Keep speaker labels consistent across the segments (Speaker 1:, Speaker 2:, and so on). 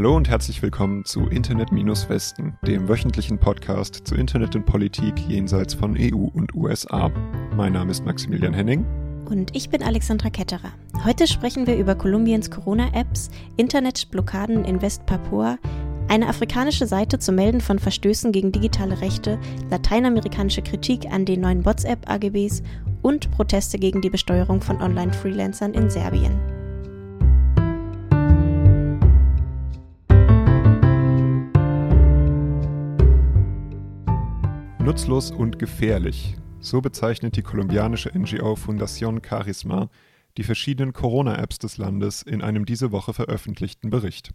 Speaker 1: Hallo und herzlich willkommen zu Internet-Westen, dem wöchentlichen Podcast zu Internet und Politik jenseits von EU und USA. Mein Name ist Maximilian Henning.
Speaker 2: Und ich bin Alexandra Ketterer. Heute sprechen wir über Kolumbiens Corona-Apps, Internetblockaden in West-Papua, eine afrikanische Seite zum Melden von Verstößen gegen digitale Rechte, lateinamerikanische Kritik an den neuen WhatsApp-AGBs und Proteste gegen die Besteuerung von Online-Freelancern in Serbien.
Speaker 1: Nutzlos und gefährlich. So bezeichnet die kolumbianische NGO Fundación Charisma die verschiedenen Corona-Apps des Landes in einem diese Woche veröffentlichten Bericht.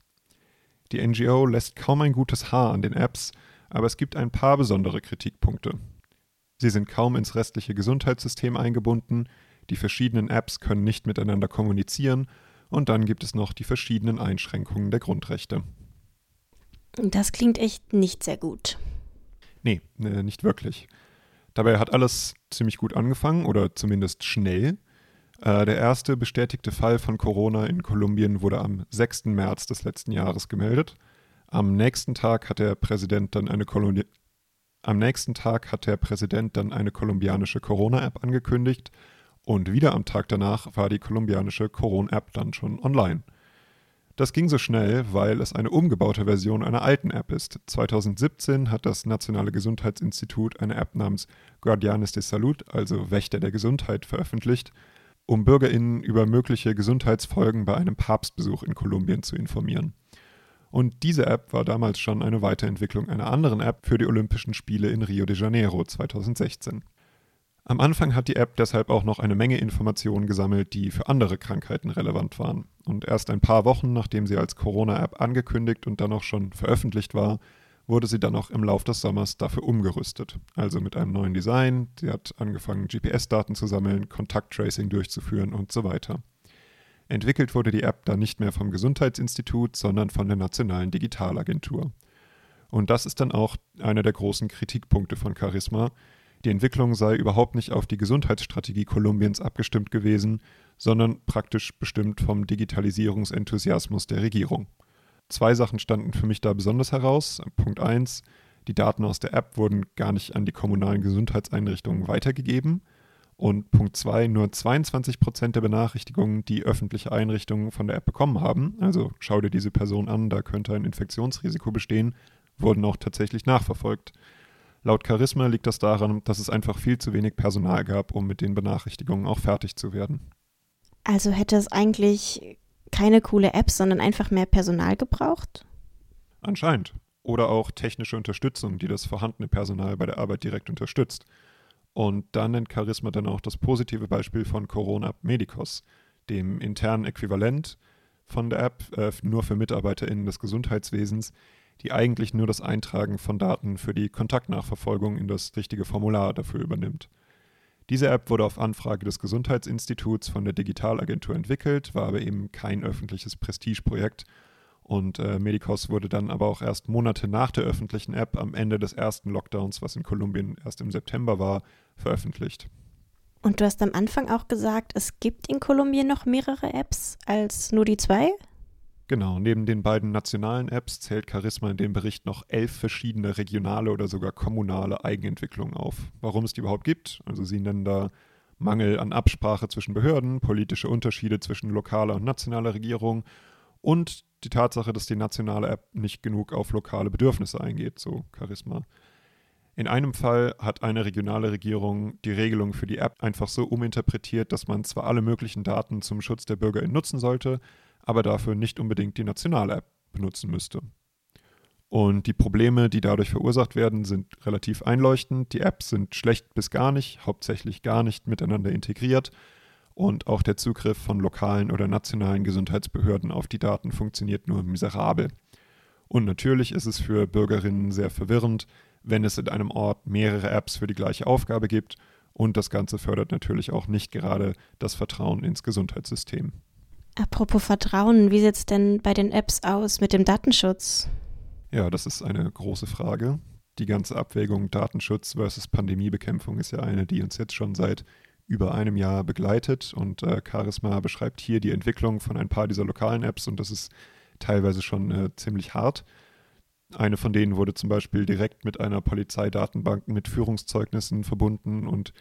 Speaker 1: Die NGO lässt kaum ein gutes Haar an den Apps, aber es gibt ein paar besondere Kritikpunkte. Sie sind kaum ins restliche Gesundheitssystem eingebunden, die verschiedenen Apps können nicht miteinander kommunizieren und dann gibt es noch die verschiedenen Einschränkungen der Grundrechte.
Speaker 2: Das klingt echt nicht sehr gut.
Speaker 1: Nee, äh, nicht wirklich. Dabei hat alles ziemlich gut angefangen oder zumindest schnell. Äh, der erste bestätigte Fall von Corona in Kolumbien wurde am 6. März des letzten Jahres gemeldet. Am nächsten Tag hat der Präsident dann eine Kolumbi am nächsten Tag hat der Präsident dann eine kolumbianische Corona-App angekündigt und wieder am Tag danach war die kolumbianische Corona-App dann schon online. Das ging so schnell, weil es eine umgebaute Version einer alten App ist. 2017 hat das Nationale Gesundheitsinstitut eine App namens Guardianes de Salud, also Wächter der Gesundheit, veröffentlicht, um Bürgerinnen über mögliche Gesundheitsfolgen bei einem Papstbesuch in Kolumbien zu informieren. Und diese App war damals schon eine Weiterentwicklung einer anderen App für die Olympischen Spiele in Rio de Janeiro 2016. Am Anfang hat die App deshalb auch noch eine Menge Informationen gesammelt, die für andere Krankheiten relevant waren. Und erst ein paar Wochen, nachdem sie als Corona-App angekündigt und dann auch schon veröffentlicht war, wurde sie dann auch im Lauf des Sommers dafür umgerüstet. Also mit einem neuen Design, sie hat angefangen, GPS-Daten zu sammeln, Kontakttracing durchzuführen und so weiter. Entwickelt wurde die App dann nicht mehr vom Gesundheitsinstitut, sondern von der Nationalen Digitalagentur. Und das ist dann auch einer der großen Kritikpunkte von Charisma, die Entwicklung sei überhaupt nicht auf die Gesundheitsstrategie Kolumbiens abgestimmt gewesen, sondern praktisch bestimmt vom Digitalisierungsenthusiasmus der Regierung. Zwei Sachen standen für mich da besonders heraus. Punkt 1, die Daten aus der App wurden gar nicht an die kommunalen Gesundheitseinrichtungen weitergegeben. Und Punkt 2, nur 22 Prozent der Benachrichtigungen, die öffentliche Einrichtungen von der App bekommen haben, also schau dir diese Person an, da könnte ein Infektionsrisiko bestehen, wurden auch tatsächlich nachverfolgt. Laut Charisma liegt das daran, dass es einfach viel zu wenig Personal gab, um mit den Benachrichtigungen auch fertig zu werden.
Speaker 2: Also hätte es eigentlich keine coole App, sondern einfach mehr Personal gebraucht?
Speaker 1: Anscheinend. Oder auch technische Unterstützung, die das vorhandene Personal bei der Arbeit direkt unterstützt. Und da nennt Charisma dann auch das positive Beispiel von Corona Medicos, dem internen Äquivalent von der App äh, nur für MitarbeiterInnen des Gesundheitswesens, die eigentlich nur das Eintragen von Daten für die Kontaktnachverfolgung in das richtige Formular dafür übernimmt. Diese App wurde auf Anfrage des Gesundheitsinstituts von der Digitalagentur entwickelt, war aber eben kein öffentliches Prestigeprojekt und äh, Medicos wurde dann aber auch erst Monate nach der öffentlichen App am Ende des ersten Lockdowns, was in Kolumbien erst im September war, veröffentlicht.
Speaker 2: Und du hast am Anfang auch gesagt, es gibt in Kolumbien noch mehrere Apps als nur die zwei?
Speaker 1: Genau, neben den beiden nationalen Apps zählt Charisma in dem Bericht noch elf verschiedene regionale oder sogar kommunale Eigenentwicklungen auf. Warum es die überhaupt gibt, also sie nennen da Mangel an Absprache zwischen Behörden, politische Unterschiede zwischen lokaler und nationaler Regierung und die Tatsache, dass die nationale App nicht genug auf lokale Bedürfnisse eingeht, so Charisma. In einem Fall hat eine regionale Regierung die Regelung für die App einfach so uminterpretiert, dass man zwar alle möglichen Daten zum Schutz der BürgerInnen nutzen sollte, aber dafür nicht unbedingt die nationale App benutzen müsste. Und die Probleme, die dadurch verursacht werden, sind relativ einleuchtend. Die Apps sind schlecht bis gar nicht, hauptsächlich gar nicht miteinander integriert und auch der Zugriff von lokalen oder nationalen Gesundheitsbehörden auf die Daten funktioniert nur miserabel. Und natürlich ist es für Bürgerinnen sehr verwirrend, wenn es in einem Ort mehrere Apps für die gleiche Aufgabe gibt und das Ganze fördert natürlich auch nicht gerade das Vertrauen ins Gesundheitssystem.
Speaker 2: Apropos Vertrauen, wie sieht es denn bei den Apps aus mit dem Datenschutz?
Speaker 1: Ja, das ist eine große Frage. Die ganze Abwägung Datenschutz versus Pandemiebekämpfung ist ja eine, die uns jetzt schon seit über einem Jahr begleitet und äh, Charisma beschreibt hier die Entwicklung von ein paar dieser lokalen Apps und das ist teilweise schon äh, ziemlich hart. Eine von denen wurde zum Beispiel direkt mit einer Polizeidatenbank mit Führungszeugnissen verbunden und,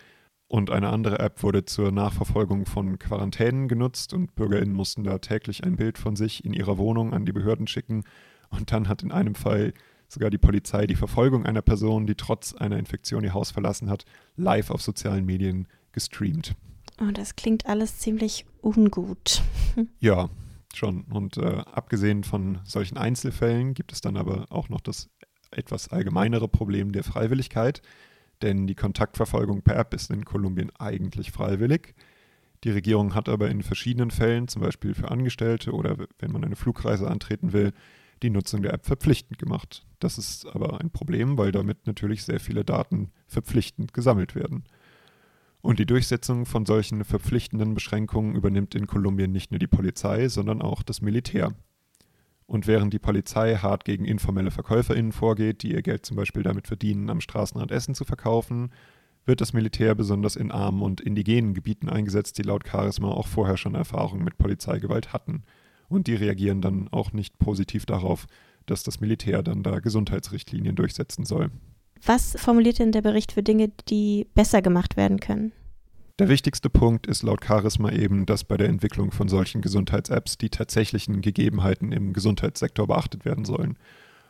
Speaker 1: und eine andere App wurde zur Nachverfolgung von Quarantänen genutzt und BürgerInnen mussten da täglich ein Bild von sich in ihrer Wohnung an die Behörden schicken. Und dann hat in einem Fall sogar die Polizei die Verfolgung einer Person, die trotz einer Infektion ihr Haus verlassen hat, live auf sozialen Medien gestreamt.
Speaker 2: Oh, das klingt alles ziemlich ungut.
Speaker 1: ja, schon. Und äh, abgesehen von solchen Einzelfällen gibt es dann aber auch noch das etwas allgemeinere Problem der Freiwilligkeit, denn die Kontaktverfolgung per App ist in Kolumbien eigentlich freiwillig. Die Regierung hat aber in verschiedenen Fällen, zum Beispiel für Angestellte oder wenn man eine Flugreise antreten will, die Nutzung der App verpflichtend gemacht. Das ist aber ein Problem, weil damit natürlich sehr viele Daten verpflichtend gesammelt werden. Und die Durchsetzung von solchen verpflichtenden Beschränkungen übernimmt in Kolumbien nicht nur die Polizei, sondern auch das Militär. Und während die Polizei hart gegen informelle VerkäuferInnen vorgeht, die ihr Geld zum Beispiel damit verdienen, am Straßenrand Essen zu verkaufen, wird das Militär besonders in armen und indigenen Gebieten eingesetzt, die laut Charisma auch vorher schon Erfahrungen mit Polizeigewalt hatten. Und die reagieren dann auch nicht positiv darauf, dass das Militär dann da Gesundheitsrichtlinien durchsetzen soll.
Speaker 2: Was formuliert denn der Bericht für Dinge, die besser gemacht werden können?
Speaker 1: Der wichtigste Punkt ist laut Charisma eben, dass bei der Entwicklung von solchen Gesundheits-Apps die tatsächlichen Gegebenheiten im Gesundheitssektor beachtet werden sollen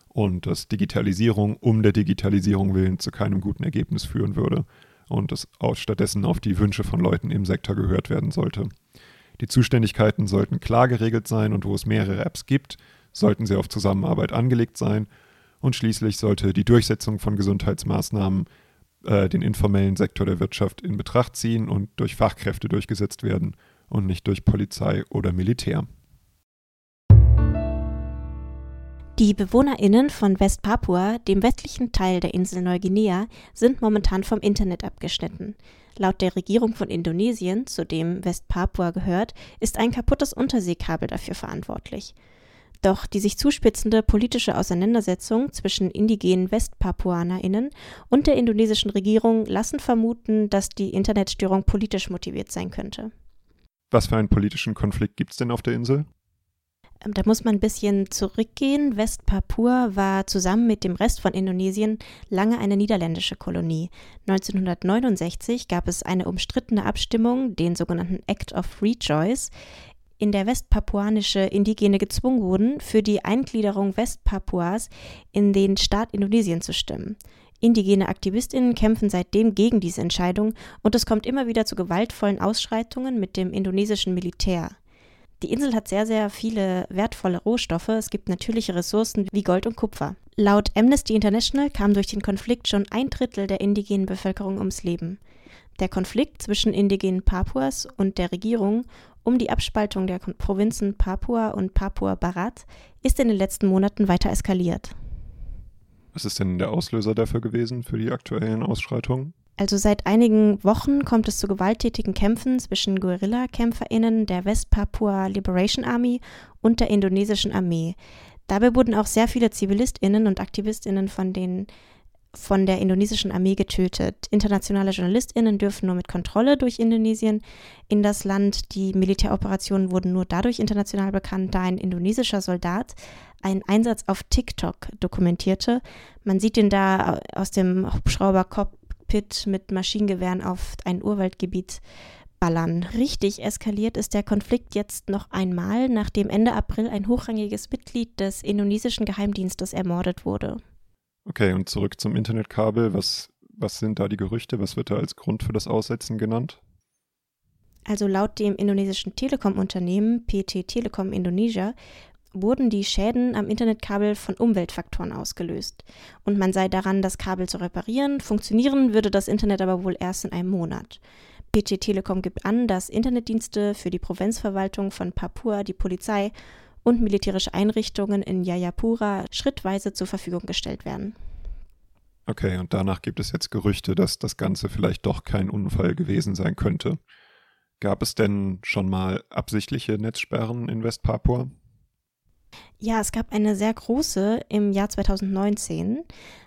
Speaker 1: und dass Digitalisierung um der Digitalisierung willen zu keinem guten Ergebnis führen würde und dass auch stattdessen auf die Wünsche von Leuten im Sektor gehört werden sollte. Die Zuständigkeiten sollten klar geregelt sein und wo es mehrere Apps gibt, sollten sie auf Zusammenarbeit angelegt sein und schließlich sollte die Durchsetzung von Gesundheitsmaßnahmen äh, den informellen Sektor der Wirtschaft in Betracht ziehen und durch Fachkräfte durchgesetzt werden und nicht durch Polizei oder Militär.
Speaker 2: Die BewohnerInnen von Westpapua, dem westlichen Teil der Insel Neuguinea, sind momentan vom Internet abgeschnitten. Laut der Regierung von Indonesien, zu dem Westpapua gehört, ist ein kaputtes Unterseekabel dafür verantwortlich. Doch die sich zuspitzende politische Auseinandersetzung zwischen indigenen WestpapuanerInnen und der indonesischen Regierung lassen vermuten, dass die Internetstörung politisch motiviert sein könnte.
Speaker 1: Was für einen politischen Konflikt gibt es denn auf der Insel?
Speaker 2: Ähm, da muss man ein bisschen zurückgehen. Westpapua war zusammen mit dem Rest von Indonesien lange eine niederländische Kolonie. 1969 gab es eine umstrittene Abstimmung, den sogenannten Act of Rejoice, in der westpapuanische Indigene gezwungen wurden, für die Eingliederung Westpapuas in den Staat Indonesien zu stimmen. Indigene Aktivistinnen kämpfen seitdem gegen diese Entscheidung und es kommt immer wieder zu gewaltvollen Ausschreitungen mit dem indonesischen Militär. Die Insel hat sehr, sehr viele wertvolle Rohstoffe. Es gibt natürliche Ressourcen wie Gold und Kupfer. Laut Amnesty International kam durch den Konflikt schon ein Drittel der indigenen Bevölkerung ums Leben. Der Konflikt zwischen indigenen Papuas und der Regierung um die Abspaltung der Provinzen Papua und Papua Barat ist in den letzten Monaten weiter eskaliert.
Speaker 1: Was ist denn der Auslöser dafür gewesen, für die aktuellen Ausschreitungen?
Speaker 2: Also seit einigen Wochen kommt es zu gewalttätigen Kämpfen zwischen Guerillakämpferinnen der West Papua Liberation Army und der indonesischen Armee. Dabei wurden auch sehr viele Zivilistinnen und Aktivistinnen von den von der indonesischen Armee getötet. Internationale JournalistInnen dürfen nur mit Kontrolle durch Indonesien in das Land. Die Militäroperationen wurden nur dadurch international bekannt, da ein indonesischer Soldat einen Einsatz auf TikTok dokumentierte. Man sieht ihn da aus dem Hubschrauber-Cockpit mit Maschinengewehren auf ein Urwaldgebiet ballern. Richtig eskaliert ist der Konflikt jetzt noch einmal, nachdem Ende April ein hochrangiges Mitglied des indonesischen Geheimdienstes ermordet wurde.
Speaker 1: Okay, und zurück zum Internetkabel. Was, was sind da die Gerüchte? Was wird da als Grund für das Aussetzen genannt?
Speaker 2: Also laut dem indonesischen Telekom-Unternehmen PT Telekom Indonesia wurden die Schäden am Internetkabel von Umweltfaktoren ausgelöst. Und man sei daran, das Kabel zu reparieren. Funktionieren würde das Internet aber wohl erst in einem Monat. PT Telekom gibt an, dass Internetdienste für die Provinzverwaltung von Papua, die Polizei und militärische Einrichtungen in Jayapura schrittweise zur Verfügung gestellt werden.
Speaker 1: Okay, und danach gibt es jetzt Gerüchte, dass das Ganze vielleicht doch kein Unfall gewesen sein könnte. Gab es denn schon mal absichtliche Netzsperren in Westpapua?
Speaker 2: Ja, es gab eine sehr große im Jahr 2019.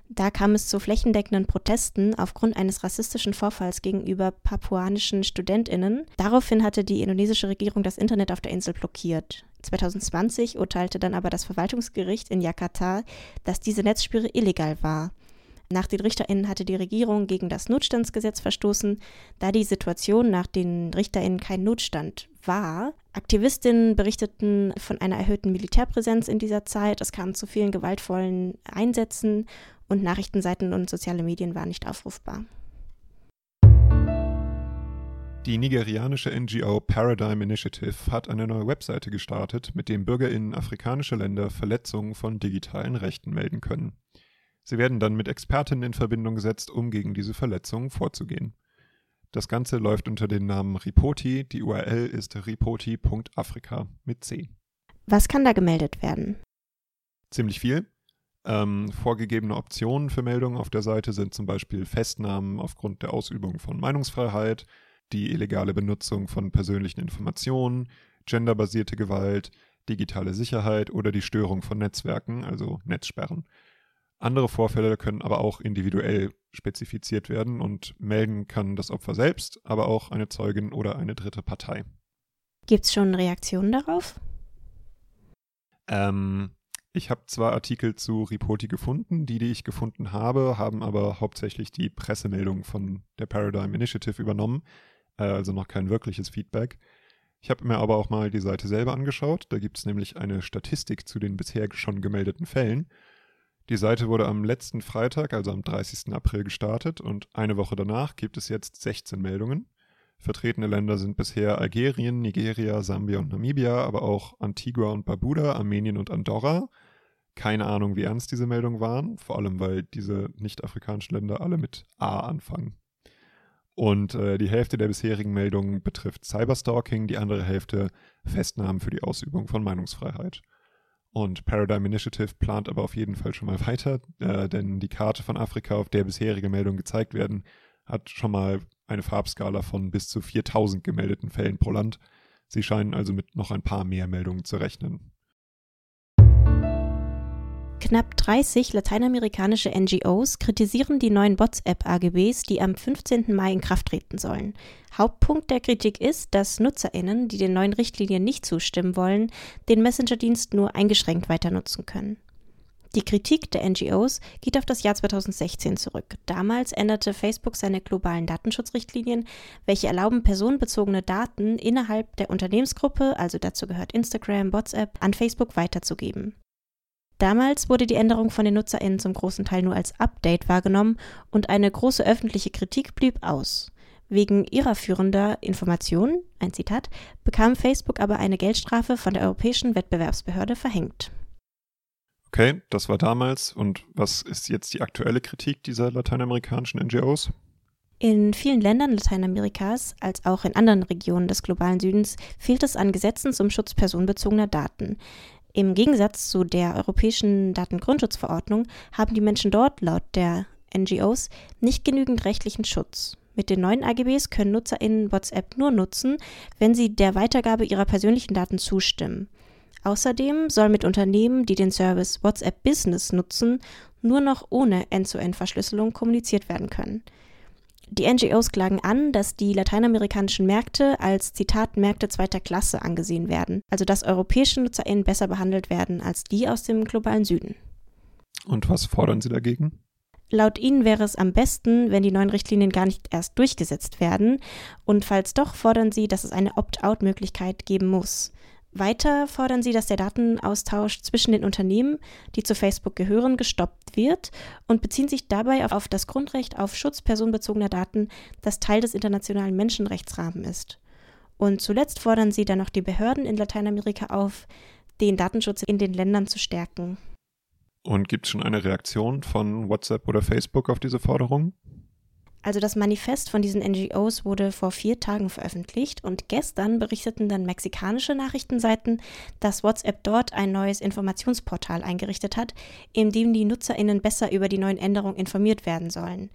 Speaker 2: Da kam es zu flächendeckenden Protesten aufgrund eines rassistischen Vorfalls gegenüber papuanischen Studentinnen. Daraufhin hatte die indonesische Regierung das Internet auf der Insel blockiert. 2020 urteilte dann aber das Verwaltungsgericht in Jakarta, dass diese Netzsperre illegal war. Nach den RichterInnen hatte die Regierung gegen das Notstandsgesetz verstoßen, da die Situation nach den RichterInnen kein Notstand war. Aktivistinnen berichteten von einer erhöhten Militärpräsenz in dieser Zeit. Es kam zu vielen gewaltvollen Einsätzen und Nachrichtenseiten und soziale Medien waren nicht aufrufbar.
Speaker 1: Die nigerianische NGO Paradigm Initiative hat eine neue Webseite gestartet, mit dem BürgerInnen afrikanischer Länder Verletzungen von digitalen Rechten melden können. Sie werden dann mit Expertinnen in Verbindung gesetzt, um gegen diese Verletzungen vorzugehen. Das Ganze läuft unter dem Namen Ripoti. Die URL ist ripoti.afrika mit C.
Speaker 2: Was kann da gemeldet werden?
Speaker 1: Ziemlich viel. Ähm, vorgegebene Optionen für Meldungen auf der Seite sind zum Beispiel Festnahmen aufgrund der Ausübung von Meinungsfreiheit, die illegale Benutzung von persönlichen Informationen, genderbasierte Gewalt, digitale Sicherheit oder die Störung von Netzwerken, also Netzsperren. Andere Vorfälle können aber auch individuell spezifiziert werden und melden kann das Opfer selbst, aber auch eine Zeugin oder eine dritte Partei.
Speaker 2: Gibt es schon Reaktionen darauf?
Speaker 1: Ähm, ich habe zwar Artikel zu Ripoti gefunden, die, die ich gefunden habe, haben aber hauptsächlich die Pressemeldung von der Paradigm Initiative übernommen, äh, also noch kein wirkliches Feedback. Ich habe mir aber auch mal die Seite selber angeschaut. Da gibt es nämlich eine Statistik zu den bisher schon gemeldeten Fällen. Die Seite wurde am letzten Freitag, also am 30. April, gestartet und eine Woche danach gibt es jetzt 16 Meldungen. Vertretene Länder sind bisher Algerien, Nigeria, Sambia und Namibia, aber auch Antigua und Barbuda, Armenien und Andorra. Keine Ahnung, wie ernst diese Meldungen waren, vor allem weil diese nicht-afrikanischen Länder alle mit A anfangen. Und äh, die Hälfte der bisherigen Meldungen betrifft Cyberstalking, die andere Hälfte Festnahmen für die Ausübung von Meinungsfreiheit. Und Paradigm Initiative plant aber auf jeden Fall schon mal weiter, äh, denn die Karte von Afrika, auf der bisherige Meldungen gezeigt werden, hat schon mal eine Farbskala von bis zu 4000 gemeldeten Fällen pro Land. Sie scheinen also mit noch ein paar mehr Meldungen zu rechnen.
Speaker 2: Knapp 30 lateinamerikanische NGOs kritisieren die neuen WhatsApp-AGBs, die am 15. Mai in Kraft treten sollen. Hauptpunkt der Kritik ist, dass NutzerInnen, die den neuen Richtlinien nicht zustimmen wollen, den Messenger-Dienst nur eingeschränkt weiter nutzen können. Die Kritik der NGOs geht auf das Jahr 2016 zurück. Damals änderte Facebook seine globalen Datenschutzrichtlinien, welche erlauben, personenbezogene Daten innerhalb der Unternehmensgruppe, also dazu gehört Instagram, WhatsApp, an Facebook weiterzugeben. Damals wurde die Änderung von den NutzerInnen zum großen Teil nur als Update wahrgenommen und eine große öffentliche Kritik blieb aus. Wegen irreführender Informationen, ein Zitat, bekam Facebook aber eine Geldstrafe von der Europäischen Wettbewerbsbehörde verhängt.
Speaker 1: Okay, das war damals. Und was ist jetzt die aktuelle Kritik dieser lateinamerikanischen NGOs?
Speaker 2: In vielen Ländern Lateinamerikas, als auch in anderen Regionen des globalen Südens, fehlt es an Gesetzen zum Schutz personenbezogener Daten. Im Gegensatz zu der Europäischen Datengrundschutzverordnung haben die Menschen dort laut der NGOs nicht genügend rechtlichen Schutz. Mit den neuen AGBs können NutzerInnen WhatsApp nur nutzen, wenn sie der Weitergabe ihrer persönlichen Daten zustimmen. Außerdem soll mit Unternehmen, die den Service WhatsApp Business nutzen, nur noch ohne End-zu-End-Verschlüsselung kommuniziert werden können. Die NGOs klagen an, dass die lateinamerikanischen Märkte als Zitat Märkte zweiter Klasse angesehen werden, also dass europäische NutzerInnen besser behandelt werden als die aus dem globalen Süden.
Speaker 1: Und was fordern Sie dagegen?
Speaker 2: Laut ihnen wäre es am besten, wenn die neuen Richtlinien gar nicht erst durchgesetzt werden. Und falls doch, fordern sie, dass es eine Opt-out-Möglichkeit geben muss. Weiter fordern sie, dass der Datenaustausch zwischen den Unternehmen, die zu Facebook gehören, gestoppt wird und beziehen sich dabei auf das Grundrecht auf Schutz personenbezogener Daten, das Teil des internationalen Menschenrechtsrahmens ist. Und zuletzt fordern sie dann noch die Behörden in Lateinamerika auf, den Datenschutz in den Ländern zu stärken.
Speaker 1: Und gibt es schon eine Reaktion von WhatsApp oder Facebook auf diese Forderung?
Speaker 2: Also das Manifest von diesen NGOs wurde vor vier Tagen veröffentlicht und gestern berichteten dann mexikanische Nachrichtenseiten, dass WhatsApp dort ein neues Informationsportal eingerichtet hat, in dem die Nutzerinnen besser über die neuen Änderungen informiert werden sollen.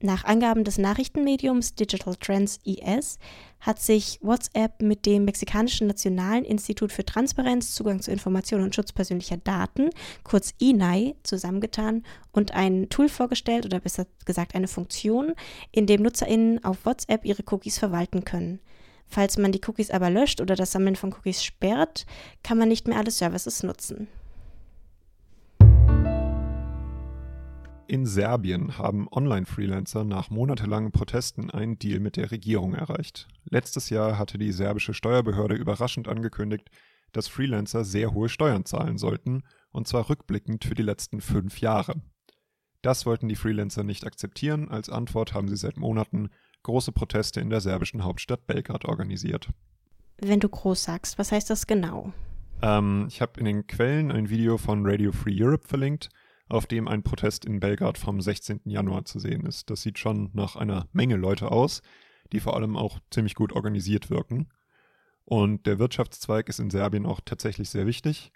Speaker 2: Nach Angaben des Nachrichtenmediums Digital Trends IS hat sich WhatsApp mit dem mexikanischen Nationalen Institut für Transparenz, Zugang zu Informationen und Schutz persönlicher Daten, kurz INAI, zusammengetan und ein Tool vorgestellt oder besser gesagt eine Funktion, in dem NutzerInnen auf WhatsApp ihre Cookies verwalten können. Falls man die Cookies aber löscht oder das Sammeln von Cookies sperrt, kann man nicht mehr alle Services nutzen.
Speaker 1: In Serbien haben Online-Freelancer nach monatelangen Protesten einen Deal mit der Regierung erreicht. Letztes Jahr hatte die serbische Steuerbehörde überraschend angekündigt, dass Freelancer sehr hohe Steuern zahlen sollten, und zwar rückblickend für die letzten fünf Jahre. Das wollten die Freelancer nicht akzeptieren, als Antwort haben sie seit Monaten große Proteste in der serbischen Hauptstadt Belgrad organisiert.
Speaker 2: Wenn du groß sagst, was heißt das genau?
Speaker 1: Ähm, ich habe in den Quellen ein Video von Radio Free Europe verlinkt, auf dem ein Protest in Belgrad vom 16. Januar zu sehen ist. Das sieht schon nach einer Menge Leute aus, die vor allem auch ziemlich gut organisiert wirken. Und der Wirtschaftszweig ist in Serbien auch tatsächlich sehr wichtig.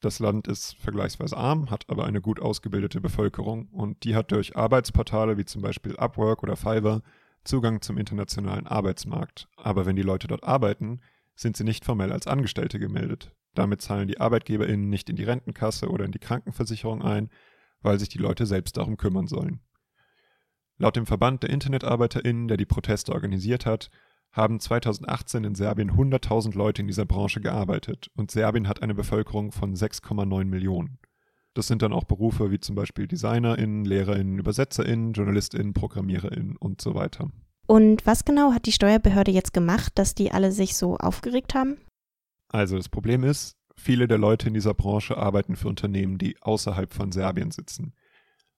Speaker 1: Das Land ist vergleichsweise arm, hat aber eine gut ausgebildete Bevölkerung und die hat durch Arbeitsportale wie zum Beispiel Upwork oder Fiverr Zugang zum internationalen Arbeitsmarkt. Aber wenn die Leute dort arbeiten, sind sie nicht formell als Angestellte gemeldet. Damit zahlen die ArbeitgeberInnen nicht in die Rentenkasse oder in die Krankenversicherung ein, weil sich die Leute selbst darum kümmern sollen. Laut dem Verband der InternetarbeiterInnen, der die Proteste organisiert hat, haben 2018 in Serbien 100.000 Leute in dieser Branche gearbeitet und Serbien hat eine Bevölkerung von 6,9 Millionen. Das sind dann auch Berufe wie zum Beispiel DesignerInnen, LehrerInnen, ÜbersetzerInnen, JournalistInnen, ProgrammiererInnen und so weiter.
Speaker 2: Und was genau hat die Steuerbehörde jetzt gemacht, dass die alle sich so aufgeregt haben?
Speaker 1: Also das Problem ist, viele der Leute in dieser Branche arbeiten für Unternehmen, die außerhalb von Serbien sitzen.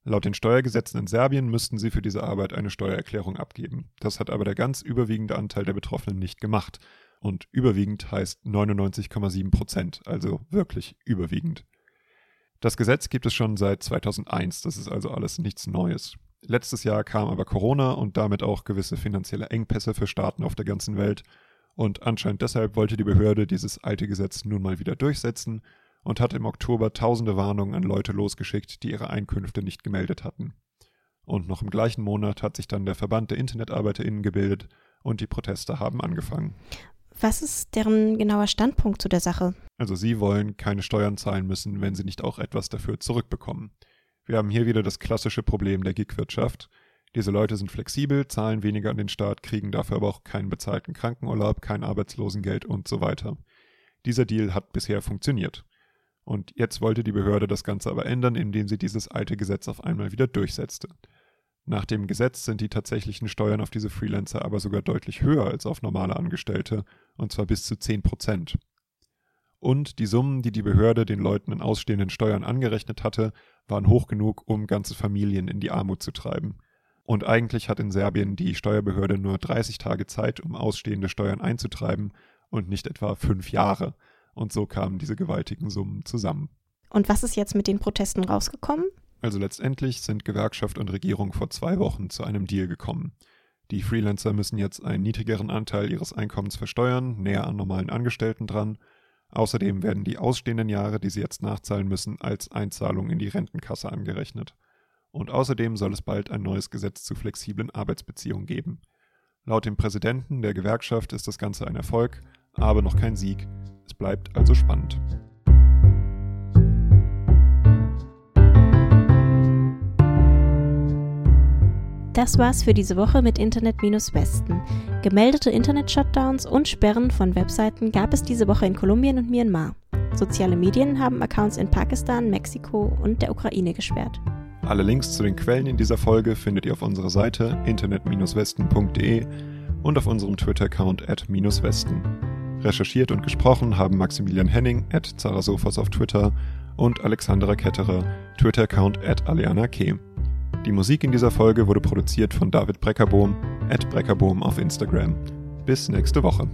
Speaker 1: Laut den Steuergesetzen in Serbien müssten sie für diese Arbeit eine Steuererklärung abgeben. Das hat aber der ganz überwiegende Anteil der Betroffenen nicht gemacht. Und überwiegend heißt 99,7 Prozent, also wirklich überwiegend. Das Gesetz gibt es schon seit 2001, das ist also alles nichts Neues. Letztes Jahr kam aber Corona und damit auch gewisse finanzielle Engpässe für Staaten auf der ganzen Welt. Und anscheinend deshalb wollte die Behörde dieses alte Gesetz nun mal wieder durchsetzen und hat im Oktober tausende Warnungen an Leute losgeschickt, die ihre Einkünfte nicht gemeldet hatten. Und noch im gleichen Monat hat sich dann der Verband der InternetarbeiterInnen gebildet und die Proteste haben angefangen.
Speaker 2: Was ist deren genauer Standpunkt zu der Sache?
Speaker 1: Also sie wollen keine Steuern zahlen müssen, wenn sie nicht auch etwas dafür zurückbekommen. Wir haben hier wieder das klassische Problem der Gigwirtschaft. Diese Leute sind flexibel, zahlen weniger an den Staat, kriegen dafür aber auch keinen bezahlten Krankenurlaub, kein Arbeitslosengeld und so weiter. Dieser Deal hat bisher funktioniert. Und jetzt wollte die Behörde das Ganze aber ändern, indem sie dieses alte Gesetz auf einmal wieder durchsetzte. Nach dem Gesetz sind die tatsächlichen Steuern auf diese Freelancer aber sogar deutlich höher als auf normale Angestellte, und zwar bis zu 10 Prozent. Und die Summen, die die Behörde den Leuten in ausstehenden Steuern angerechnet hatte, waren hoch genug, um ganze Familien in die Armut zu treiben. Und eigentlich hat in Serbien die Steuerbehörde nur 30 Tage Zeit, um ausstehende Steuern einzutreiben und nicht etwa fünf Jahre. Und so kamen diese gewaltigen Summen zusammen.
Speaker 2: Und was ist jetzt mit den Protesten rausgekommen?
Speaker 1: Also letztendlich sind Gewerkschaft und Regierung vor zwei Wochen zu einem Deal gekommen. Die Freelancer müssen jetzt einen niedrigeren Anteil ihres Einkommens versteuern, näher an normalen Angestellten dran. Außerdem werden die ausstehenden Jahre, die sie jetzt nachzahlen müssen, als Einzahlung in die Rentenkasse angerechnet. Und außerdem soll es bald ein neues Gesetz zu flexiblen Arbeitsbeziehungen geben. Laut dem Präsidenten der Gewerkschaft ist das Ganze ein Erfolg, aber noch kein Sieg. Es bleibt also spannend.
Speaker 2: Das war's für diese Woche mit Internet-Westen. Gemeldete Internet-Shutdowns und Sperren von Webseiten gab es diese Woche in Kolumbien und Myanmar. Soziale Medien haben Accounts in Pakistan, Mexiko und der Ukraine gesperrt.
Speaker 1: Alle Links zu den Quellen in dieser Folge findet ihr auf unserer Seite internet-westen.de und auf unserem Twitter-Account at -westen. Recherchiert und gesprochen haben Maximilian Henning at Zarasofas auf Twitter und Alexandra Ketterer, Twitter-Account at Aleana K. Die Musik in dieser Folge wurde produziert von David Breckerbohm, at Breckerbohm auf Instagram. Bis nächste Woche.